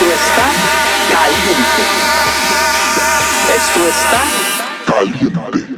Esto está caliente. Esto está caliente.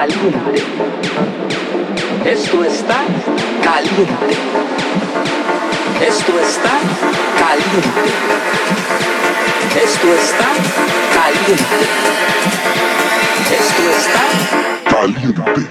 caliente. Esto está caliente. Esto está caliente. Esto está caliente. Esto está caliente.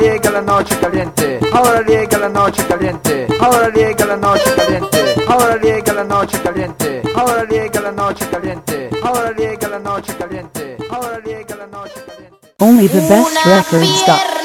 llega la noche caliente, ahora llega la noche caliente, ahora llega la noche caliente, ahora llega la noche caliente, ahora llega la noche caliente, ahora llega la noche caliente, ahora llega la noche caliente. Only the best records.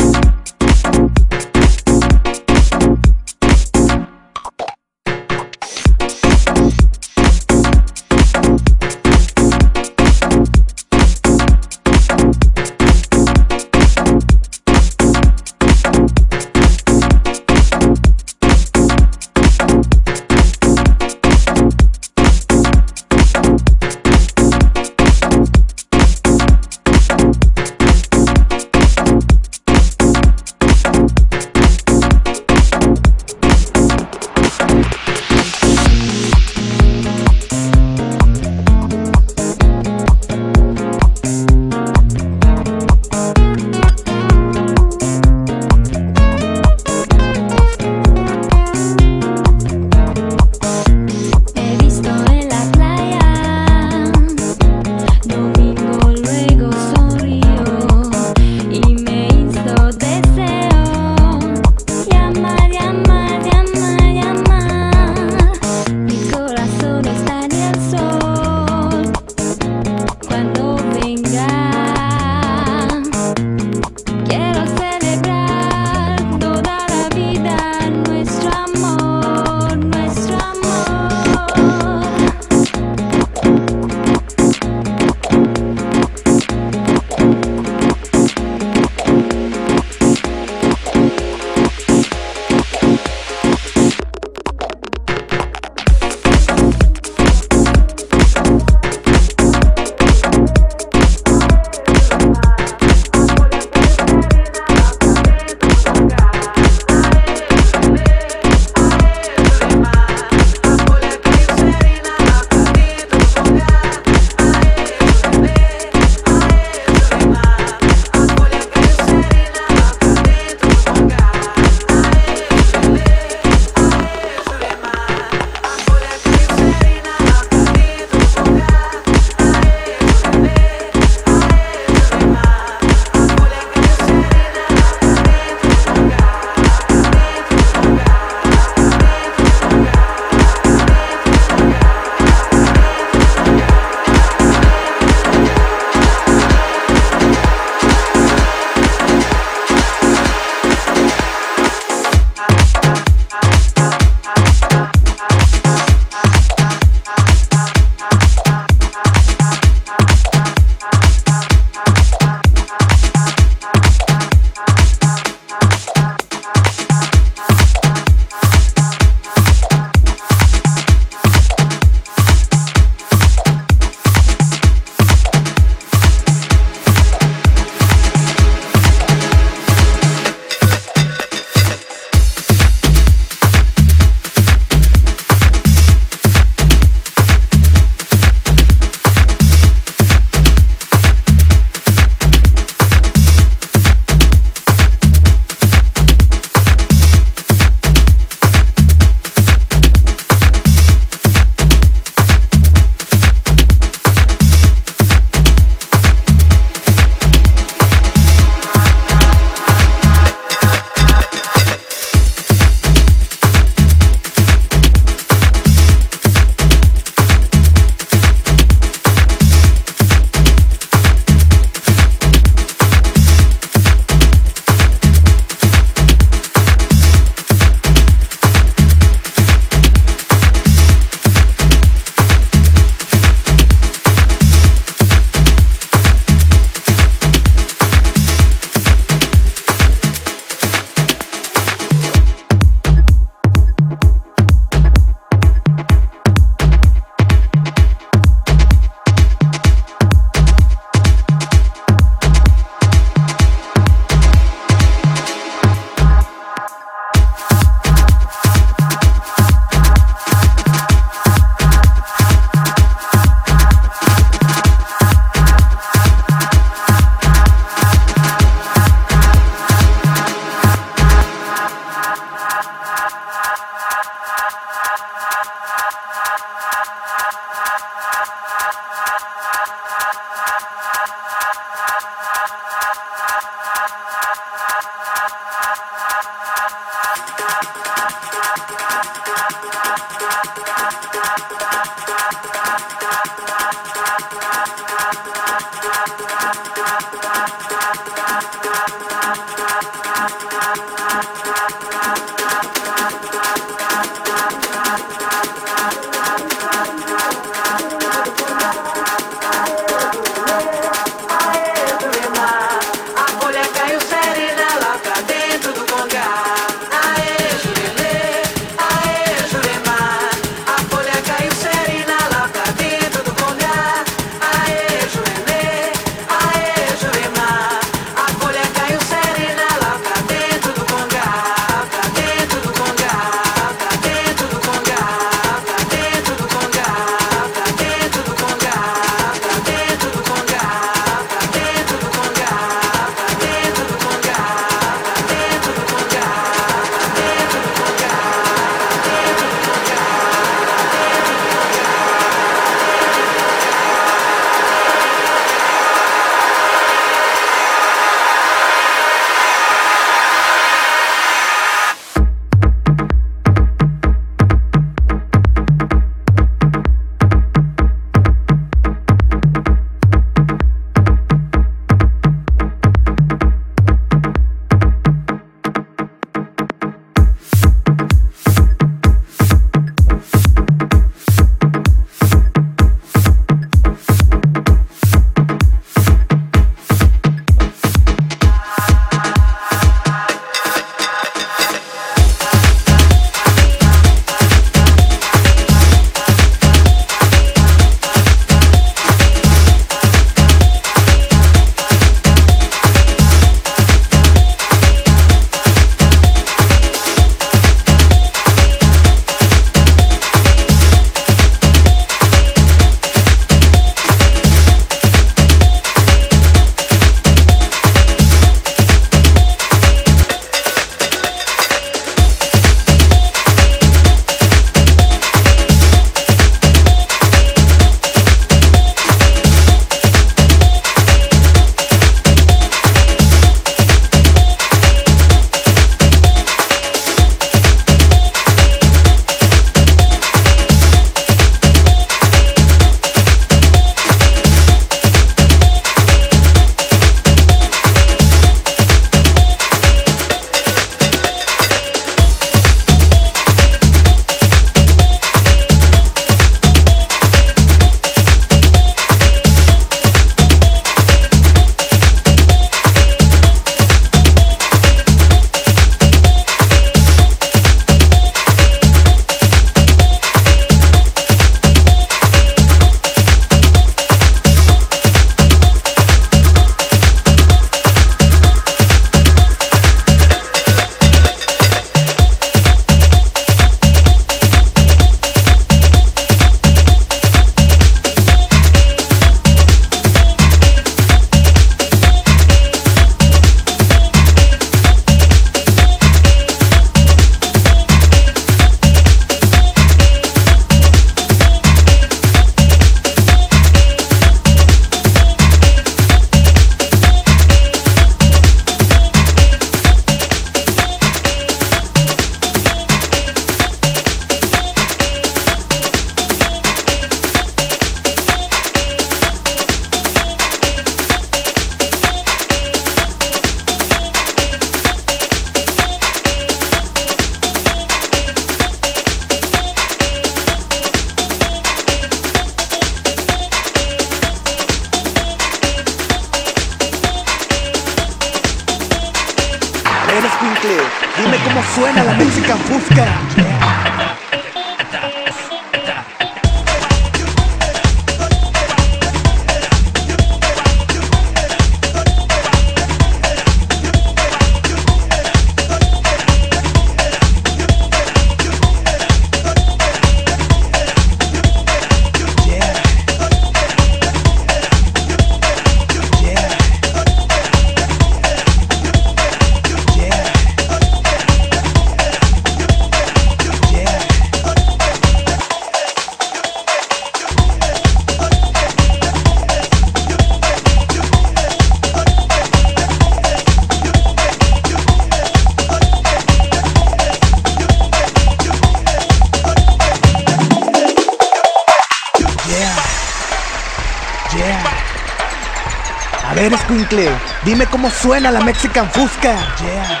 suena la Mexican Fusca. Yeah.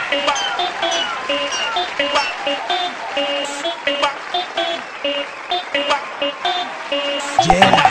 Yeah.